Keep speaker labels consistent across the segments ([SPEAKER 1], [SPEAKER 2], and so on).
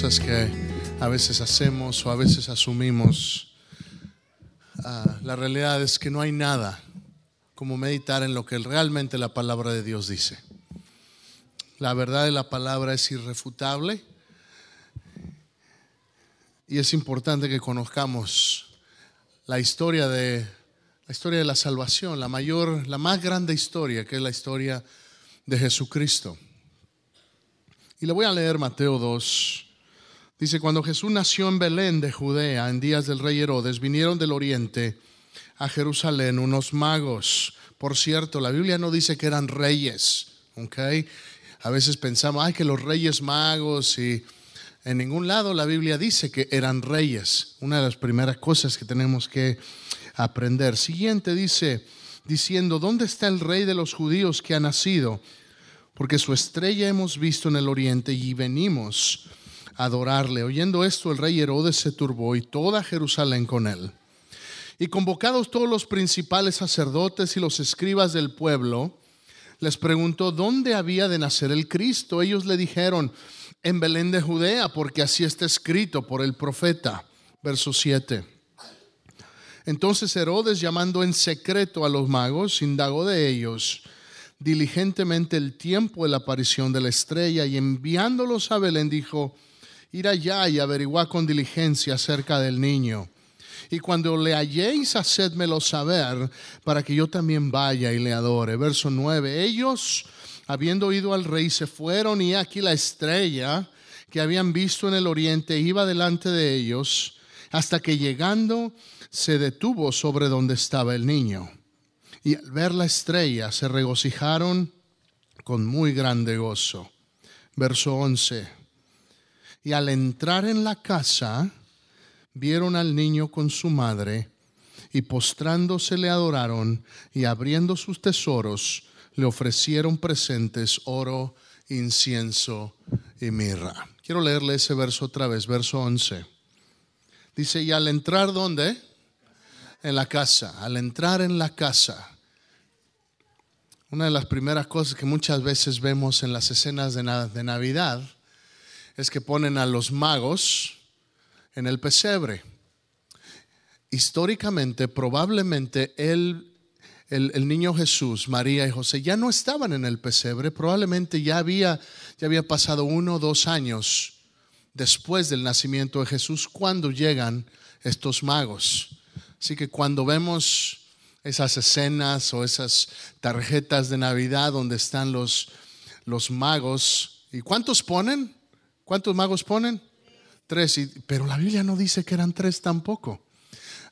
[SPEAKER 1] cosas que a veces hacemos o a veces asumimos. Ah, la realidad es que no hay nada como meditar en lo que realmente la palabra de Dios dice. La verdad de la palabra es irrefutable y es importante que conozcamos la historia de la historia de la salvación, la mayor, la más grande historia, que es la historia de Jesucristo. Y le voy a leer Mateo 2. Dice, cuando Jesús nació en Belén de Judea, en días del rey Herodes, vinieron del oriente a Jerusalén unos magos. Por cierto, la Biblia no dice que eran reyes, ¿ok? A veces pensamos, ay, que los reyes magos y en ningún lado la Biblia dice que eran reyes. Una de las primeras cosas que tenemos que aprender. Siguiente dice, diciendo, ¿dónde está el rey de los judíos que ha nacido? porque su estrella hemos visto en el oriente y venimos adorarle. Oyendo esto, el rey Herodes se turbó y toda Jerusalén con él. Y convocados todos los principales sacerdotes y los escribas del pueblo, les preguntó dónde había de nacer el Cristo. Ellos le dijeron, en Belén de Judea, porque así está escrito por el profeta. Verso 7. Entonces Herodes, llamando en secreto a los magos, indagó de ellos diligentemente el tiempo de la aparición de la estrella y enviándolos a Belén dijo, ir allá y averiguar con diligencia acerca del niño. Y cuando le halléis, hacedmelo saber para que yo también vaya y le adore. Verso 9. Ellos, habiendo oído al rey, se fueron y aquí la estrella que habían visto en el oriente iba delante de ellos hasta que llegando se detuvo sobre donde estaba el niño y al ver la estrella se regocijaron con muy grande gozo. Verso 11. Y al entrar en la casa, vieron al niño con su madre, y postrándose le adoraron, y abriendo sus tesoros, le ofrecieron presentes, oro, incienso y mirra. Quiero leerle ese verso otra vez, verso 11. Dice, y al entrar, ¿dónde? En la casa, al entrar en la casa una de las primeras cosas que muchas veces vemos en las escenas de, Navidad es que ponen a los magos en el pesebre. Históricamente, probablemente el, el, niño Jesús, María y José ya no estaban en el pesebre, probablemente ya había, ya había pasado uno o dos años después del nacimiento de Jesús cuando llegan estos magos. Así que cuando vemos esas escenas o esas tarjetas de Navidad donde están los, los magos. ¿Y cuántos ponen? ¿Cuántos magos ponen? Tres. pero la Biblia no dice que eran tres tampoco.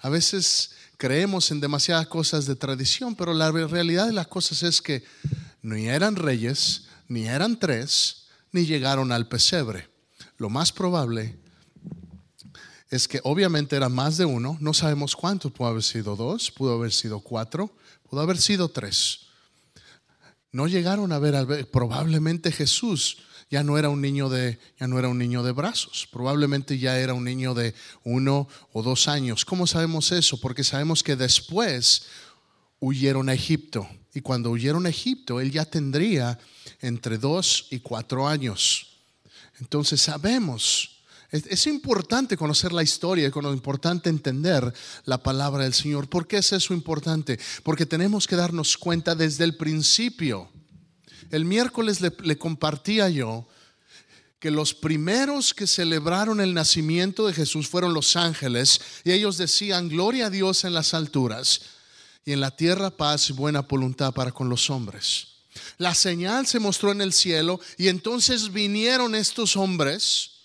[SPEAKER 1] A veces creemos en demasiadas cosas de tradición, pero la realidad de las cosas es que ni eran reyes, ni eran tres, ni llegaron al pesebre. Lo más probable es que obviamente era más de uno, no sabemos cuántos, pudo haber sido dos, pudo haber sido cuatro, pudo haber sido tres. No llegaron a ver, probablemente Jesús ya no era un niño de ya no era un niño de brazos, probablemente ya era un niño de uno o dos años. ¿Cómo sabemos eso? Porque sabemos que después huyeron a Egipto y cuando huyeron a Egipto él ya tendría entre dos y cuatro años. Entonces sabemos es, importante conocer la historia, es importante entender la palabra del Señor. ¿Por qué es eso importante? Porque tenemos que darnos cuenta desde el principio. El miércoles le, compartía yo que los primeros que celebraron el nacimiento de Jesús fueron los ángeles y ellos decían, gloria a Dios en las alturas y en la tierra paz y buena voluntad para con los hombres. La señal se mostró en el cielo y entonces vinieron estos hombres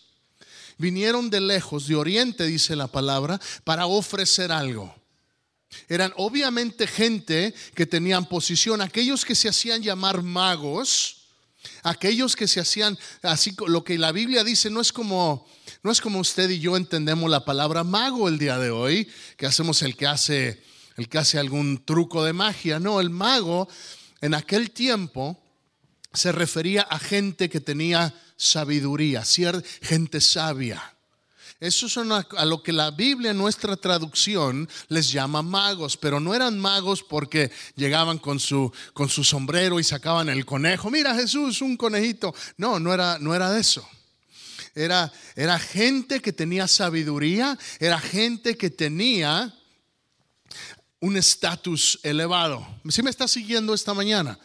[SPEAKER 1] vinieron de lejos, de oriente, dice la palabra, para ofrecer algo. Eran obviamente gente que tenían posición, aquellos que se hacían llamar magos, aquellos que se hacían así lo que la Biblia dice no es como no es como usted y yo entendemos la palabra mago el día de hoy, que hacemos el que hace el que hace algún truco de magia, no, el mago en aquel tiempo se refería a gente que tenía sabiduría, gente sabia. Eso son a, lo que la Biblia, nuestra traducción, les llama magos, pero no eran magos porque llegaban con su, con su sombrero y sacaban el conejo. Mira Jesús, un conejito. No, no era, no era eso. era, era gente que tenía sabiduría, era gente que tenía un estatus elevado. ¿Sí me está siguiendo esta mañana?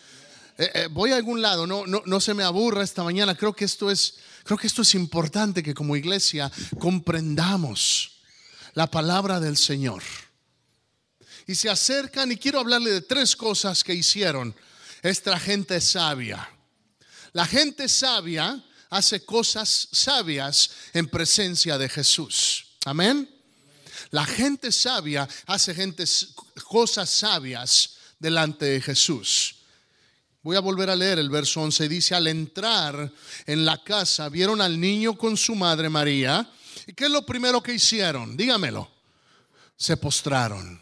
[SPEAKER 1] Eh, eh, voy a algún lado, no, no, no se me aburra esta mañana. Creo que esto es, creo que esto es importante que como iglesia comprendamos la palabra del Señor. Y se acercan y quiero hablarle de tres cosas que hicieron esta gente sabia. La gente sabia hace cosas sabias en presencia de Jesús. Amén. La gente sabia hace gente, cosas sabias delante de Jesús. Voy a volver a leer el verso 11. Dice, al entrar en la casa, vieron al niño con su madre María. ¿Y qué es lo primero que hicieron? Dígamelo. Se postraron.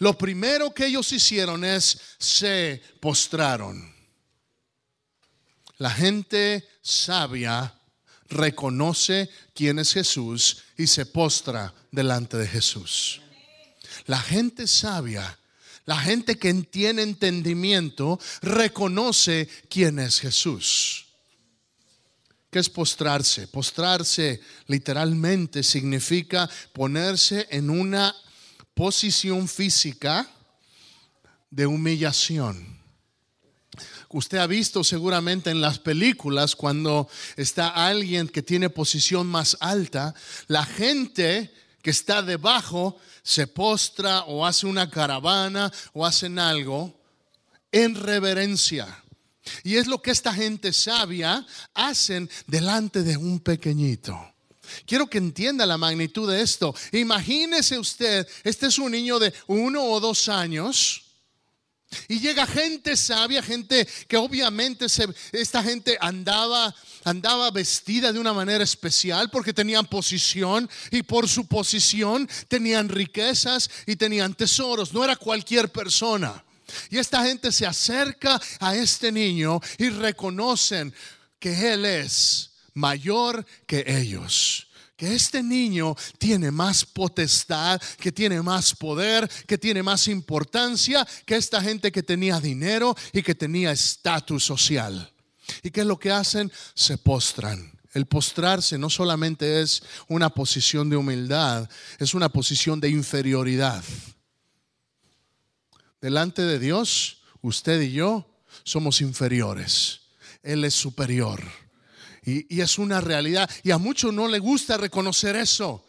[SPEAKER 1] Lo primero que ellos hicieron es se postraron. La gente sabia reconoce quién es Jesús y se postra delante de Jesús. La gente sabia la gente que tiene entendimiento reconoce quién es Jesús. ¿Qué es postrarse? Postrarse literalmente significa ponerse en una posición física de humillación. Usted ha visto seguramente en las películas cuando está alguien que tiene posición más alta, la gente que está debajo se postra o hace una caravana o hacen algo en reverencia. Y es lo que esta gente sabia hacen delante de un pequeñito. Quiero que entienda la magnitud de esto. Imagínese usted, este es un niño de uno o dos años y llega gente sabia, gente que obviamente esta gente andaba, andaba vestida de una manera especial porque tenían posición y por su posición tenían riquezas y tenían tesoros. No era cualquier persona. Y esta gente se acerca a este niño y reconocen que él es mayor que ellos que este niño tiene más potestad, que tiene más poder, que tiene más importancia que esta gente que tenía dinero y que tenía estatus social. ¿Y qué es lo que hacen? Se postran. El postrarse no solamente es una posición de humildad, es una posición de inferioridad. Delante de Dios, usted y yo somos inferiores. Él es superior. Y, es una realidad. Y a muchos no le gusta reconocer eso.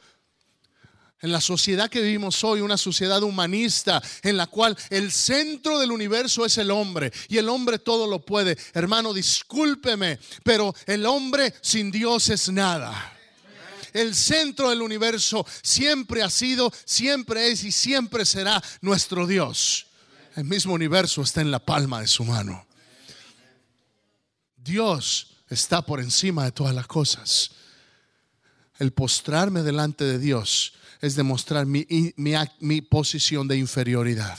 [SPEAKER 1] En la sociedad que vivimos hoy, una sociedad humanista en la cual el centro del universo es el hombre y el hombre todo lo puede. Hermano, discúlpeme, pero el hombre sin Dios es nada. El centro del universo siempre ha sido, siempre es y siempre será nuestro Dios. El mismo universo está en la palma de su mano. Dios está por encima de todas las cosas. El postrarme delante de Dios es demostrar mi, mi, posición de inferioridad.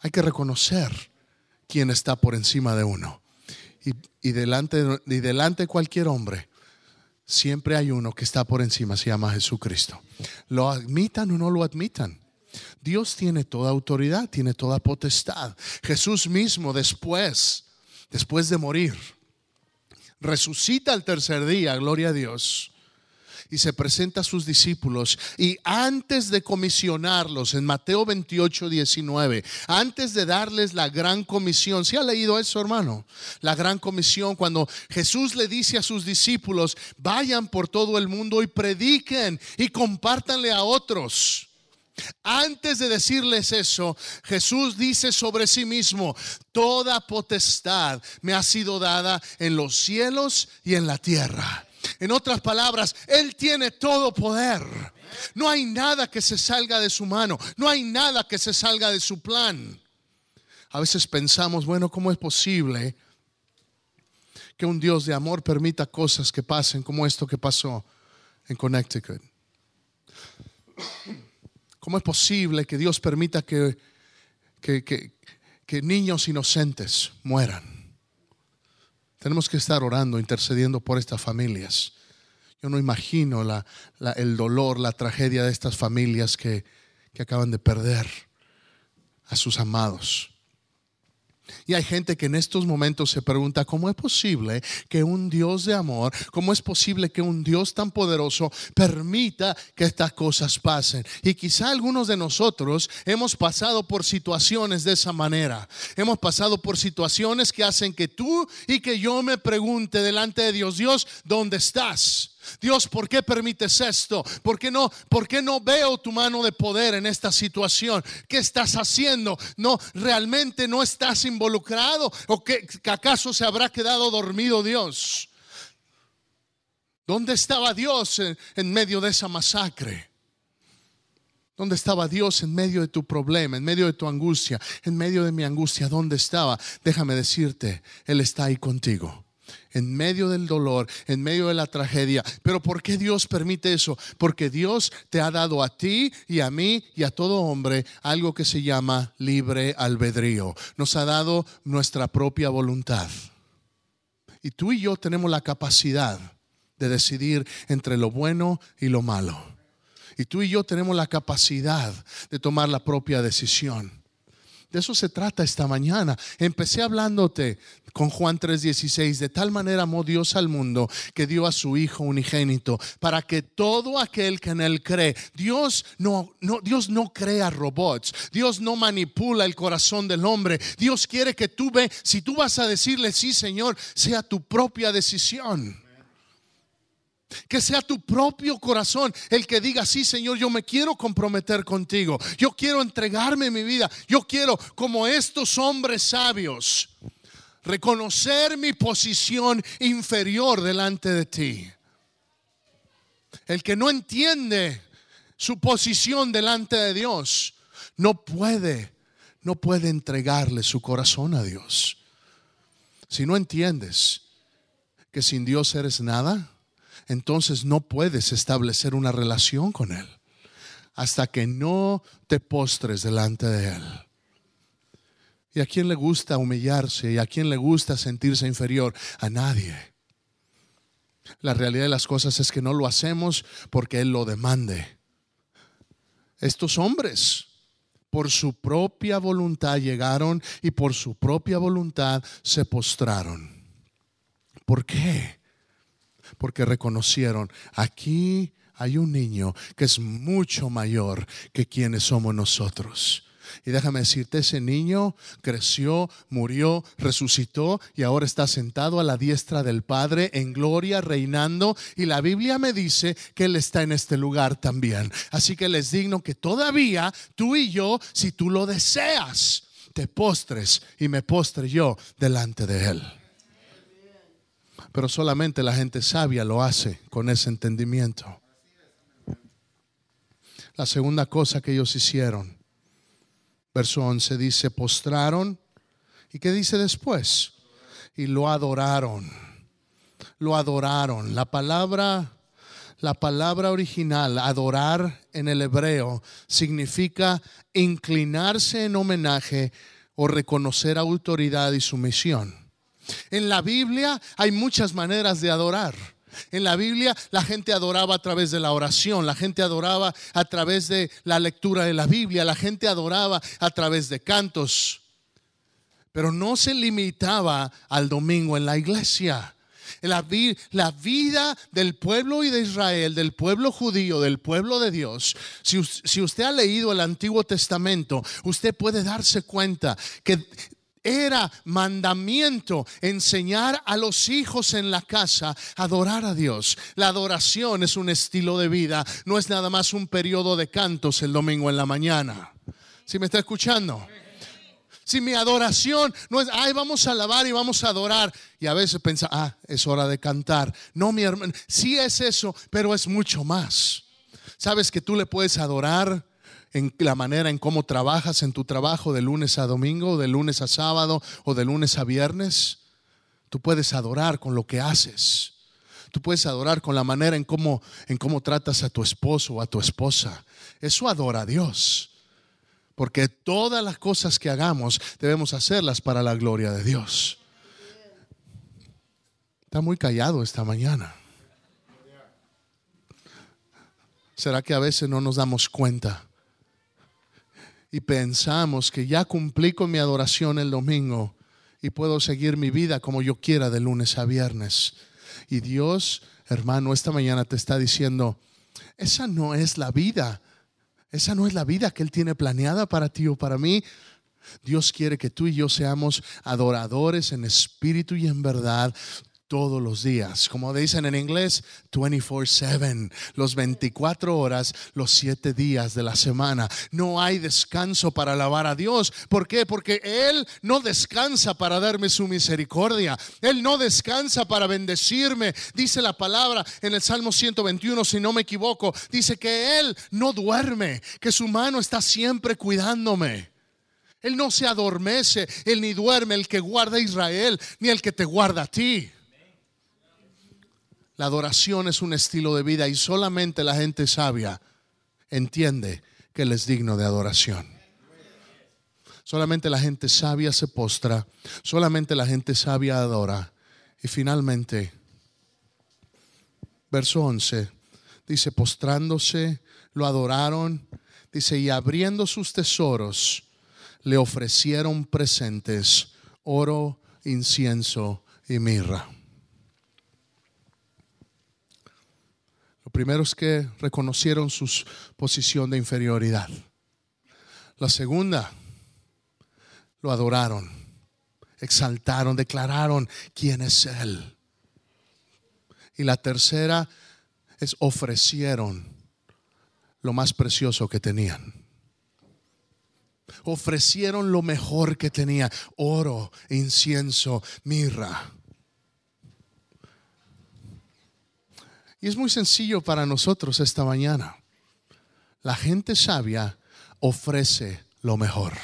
[SPEAKER 1] Hay que reconocer quién está por encima de uno. Y, y, delante, y delante de cualquier hombre, siempre hay uno que está por encima, se llama Jesucristo. Lo admitan o no lo admitan. Dios tiene toda autoridad, tiene toda potestad. Jesús mismo después después de morir, resucita al tercer día, gloria a Dios, y se presenta a sus discípulos. Y antes de comisionarlos, en Mateo 28, 19, antes de darles la gran comisión, ¿se ha leído eso, hermano? La gran comisión, cuando Jesús le dice a sus discípulos, vayan por todo el mundo y prediquen y compártanle a otros. Antes de decirles eso, Jesús dice sobre sí mismo, toda potestad me ha sido dada en los cielos y en la tierra. En otras palabras, Él tiene todo poder. No hay nada que se salga de su mano, no hay nada que se salga de su plan. A veces pensamos, bueno, ¿cómo es posible que un Dios de amor permita cosas que pasen como esto que pasó en Connecticut? ¿Cómo es posible que Dios permita que, que, niños inocentes mueran? Tenemos que estar orando, intercediendo por estas familias. Yo no imagino el dolor, la tragedia de estas familias que, que acaban de perder a sus amados. Y hay gente que en estos momentos se pregunta, ¿cómo es posible que un Dios de amor, cómo es posible que un Dios tan poderoso permita que estas cosas pasen? Y quizá algunos de nosotros hemos pasado por situaciones de esa manera. Hemos pasado por situaciones que hacen que tú y que yo me pregunte delante de Dios, Dios, ¿dónde estás? Dios, ¿por qué permites esto? ¿Por qué no, por qué no veo tu mano de poder en esta situación? ¿Qué estás haciendo? No, realmente no estás involucrado o que, acaso se habrá quedado dormido Dios? ¿Dónde estaba Dios en medio de esa masacre? ¿Dónde estaba Dios en medio de tu problema, en medio de tu angustia, en medio de mi angustia? ¿Dónde estaba? Déjame decirte, Él está ahí contigo en medio del dolor, en medio de la tragedia. Pero ¿por qué Dios permite eso? Porque Dios te ha dado a ti y a mí y a todo hombre algo que se llama libre albedrío. Nos ha dado nuestra propia voluntad. Y tú y yo tenemos la capacidad de decidir entre lo bueno y lo malo. Y tú y yo tenemos la capacidad de tomar la propia decisión. De eso se trata esta mañana. Empecé hablándote con Juan 3:16, de tal manera amó Dios al mundo que dio a su Hijo unigénito, para que todo aquel que en él cree, Dios no, no, Dios no crea robots, Dios no manipula el corazón del hombre, Dios quiere que tú ve, si tú vas a decirle sí Señor, sea tu propia decisión. Que sea tu propio corazón el que diga, sí Señor, yo me quiero comprometer contigo. Yo quiero entregarme mi vida. Yo quiero, como estos hombres sabios, reconocer mi posición inferior delante de ti. El que no entiende su posición delante de Dios, no puede, no puede entregarle su corazón a Dios. Si no entiendes que sin Dios eres nada, entonces no puedes establecer una relación con Él hasta que no te postres delante de Él. ¿Y a quién le gusta humillarse? ¿Y a quién le gusta sentirse inferior? A nadie. La realidad de las cosas es que no lo hacemos porque Él lo demande. Estos hombres, por su propia voluntad llegaron y por su propia voluntad se postraron. ¿Por qué? Porque reconocieron, aquí hay un niño que es mucho mayor que quienes somos nosotros. Y déjame decirte, ese niño creció, murió, resucitó y ahora está sentado a la diestra del Padre en gloria, reinando. Y la Biblia me dice que Él está en este lugar también. Así que les digno que todavía tú y yo, si tú lo deseas, te postres y me postre yo delante de Él. Pero solamente la gente sabia lo hace con ese entendimiento. La segunda cosa que ellos hicieron, verso 11 dice, postraron. ¿Y qué dice después? Y lo adoraron. Lo adoraron. La palabra la palabra original, adorar en el hebreo, significa inclinarse en homenaje o reconocer autoridad y sumisión. En la Biblia hay muchas maneras de adorar. En la Biblia la gente adoraba a través de la oración, la gente adoraba a través de la lectura de la Biblia, la gente adoraba a través de cantos, pero no se limitaba al domingo en la iglesia. La, vida del pueblo y de Israel, del pueblo judío, del pueblo de Dios, si usted ha leído el Antiguo Testamento, usted puede darse cuenta que era mandamiento enseñar a los hijos en la casa a adorar a Dios. La adoración es un estilo de vida, no es nada más un periodo de cantos el domingo en la mañana. ¿Si me está escuchando? Si mi adoración no es, ay, vamos a alabar y vamos a adorar. Y a veces piensa, ah, es hora de cantar. No, mi hermano, sí es eso, pero es mucho más. ¿Sabes que tú le puedes adorar? En la manera en cómo trabajas en tu trabajo de lunes a domingo, de lunes a sábado o de lunes a viernes. Tú puedes adorar con lo que haces. Tú puedes adorar con la manera en cómo, en cómo tratas a tu esposo o a tu esposa. Eso adora a Dios. Porque todas las cosas que hagamos debemos hacerlas para la gloria de Dios. Está muy callado esta mañana. ¿Será que a veces no nos damos cuenta y pensamos que ya cumplí con mi adoración el domingo y puedo seguir mi vida como yo quiera de lunes a viernes. Y Dios, hermano, esta mañana te está diciendo, esa no es la vida. Esa no es la vida que Él tiene planeada para ti o para mí. Dios quiere que tú y yo seamos adoradores en espíritu y en verdad todos los días. Como dicen en inglés, 24/7, los 24 horas, los 7 días de la semana. No hay descanso para alabar a Dios. ¿Por qué? Porque Él no descansa para darme su misericordia. Él no descansa para bendecirme. Dice la palabra en el Salmo 121, si no me equivoco, dice que Él no duerme, que su mano está siempre cuidándome. Él no se adormece, Él ni duerme, el que guarda a Israel, ni el que te guarda a ti. La adoración es un estilo de vida y solamente la gente sabia entiende que Él es digno de adoración. Solamente la gente sabia se postra, solamente la gente sabia adora. Y finalmente, verso 11, dice, postrándose, lo adoraron, dice, y abriendo sus tesoros, le ofrecieron presentes, oro, incienso y mirra. Primero es que reconocieron su posición de inferioridad. La segunda, lo adoraron, exaltaron, declararon quién es Él. Y la tercera es ofrecieron lo más precioso que tenían. Ofrecieron lo mejor que tenía, oro, incienso, mirra. Y es muy sencillo para nosotros esta mañana. La gente sabia ofrece lo mejor.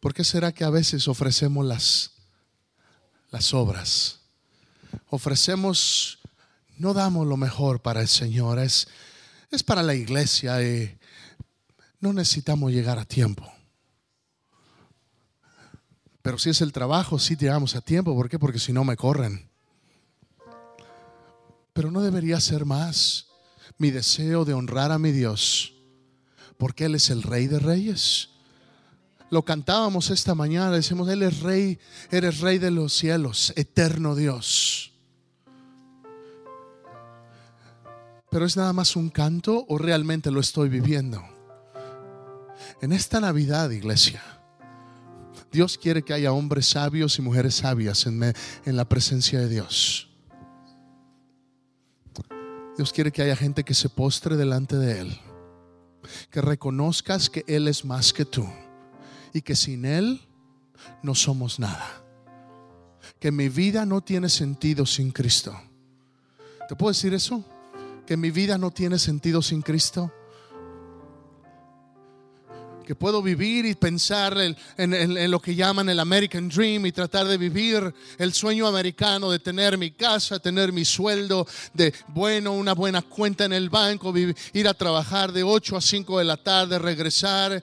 [SPEAKER 1] ¿Por qué será que a veces ofrecemos las, las obras? Ofrecemos, no damos lo mejor para el Señor, es, es para la iglesia y no necesitamos llegar a tiempo. Pero si es el trabajo, sí llegamos a tiempo. ¿Por qué? Porque si no me corren pero no debería ser más mi deseo de honrar a mi Dios, porque Él es el Rey de Reyes. Lo cantábamos esta mañana, decimos, Él es Rey, eres Rey de los cielos, eterno Dios. Pero es nada más un canto o realmente lo estoy viviendo. En esta Navidad, iglesia, Dios quiere que haya hombres sabios y mujeres sabias en, en la presencia de Dios. Dios quiere que haya gente que se postre delante de Él. Que reconozcas que Él es más que tú. Y que sin Él no somos nada. Que mi vida no tiene sentido sin Cristo. ¿Te puedo decir eso? Que mi vida no tiene sentido sin Cristo que puedo vivir y pensar en, lo que llaman el American Dream y tratar de vivir el sueño americano de tener mi casa, tener mi sueldo, de bueno, una buena cuenta en el banco, ir a trabajar de 8 a 5 de la tarde, regresar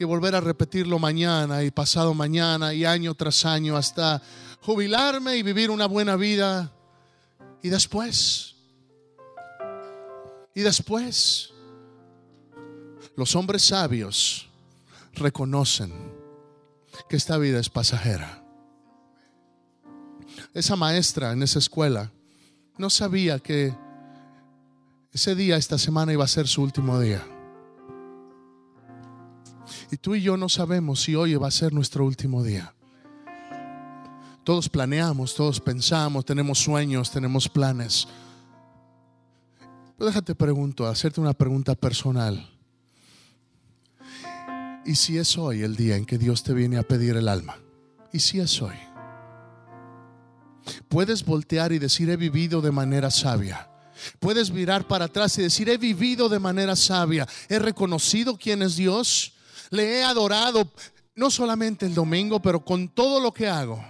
[SPEAKER 1] y volver a repetirlo mañana y pasado mañana y año tras año hasta jubilarme y vivir una buena vida. Y después, y después, los hombres sabios reconocen que esta vida es pasajera. Esa maestra en esa escuela no sabía que ese día, esta semana, iba a ser su último día. Y tú y yo no sabemos si hoy va a ser nuestro último día. Todos planeamos, todos pensamos, tenemos sueños, tenemos planes. Pero déjate pregunto, hacerte una pregunta personal. ¿Y si es hoy el día en que Dios te viene a pedir el alma? ¿Y si es hoy? Puedes voltear y decir, he vivido de manera sabia. Puedes mirar para atrás y decir, he vivido de manera sabia. He reconocido quién es Dios. Le he adorado, no solamente el domingo, pero con todo lo que hago.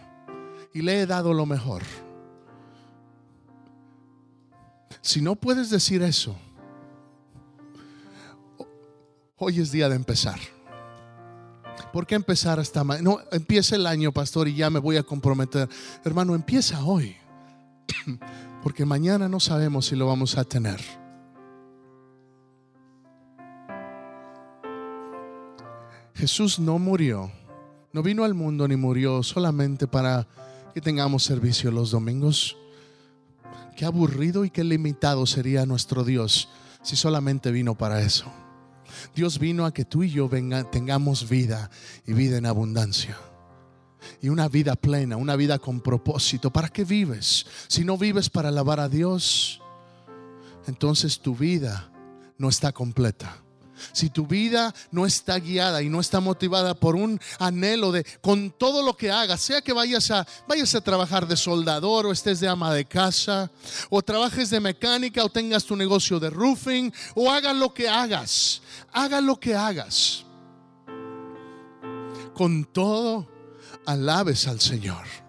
[SPEAKER 1] Y le he dado lo mejor. Si no puedes decir eso, hoy es día de empezar. ¿Por qué empezar hasta mañana? No, empieza el año, pastor, y ya me voy a comprometer. Hermano, empieza hoy. Porque mañana no sabemos si lo vamos a tener. Jesús no murió No vino al mundo ni murió solamente para que tengamos servicio los domingos. Qué aburrido y qué limitado sería nuestro Dios si solamente vino para eso. Dios vino a que tú y yo tengamos vida y vida en abundancia. Y una vida plena, una vida con propósito. ¿Para qué vives? Si no vives para alabar a Dios, entonces tu vida no está completa. Si tu vida no está guiada y no está motivada por un anhelo de con todo lo que hagas, sea que vayas a vayas a trabajar de soldador o estés de ama de casa o trabajes de mecánica o tengas tu negocio de roofing o hagas lo que hagas, haga lo que hagas. Con todo alabes al Señor.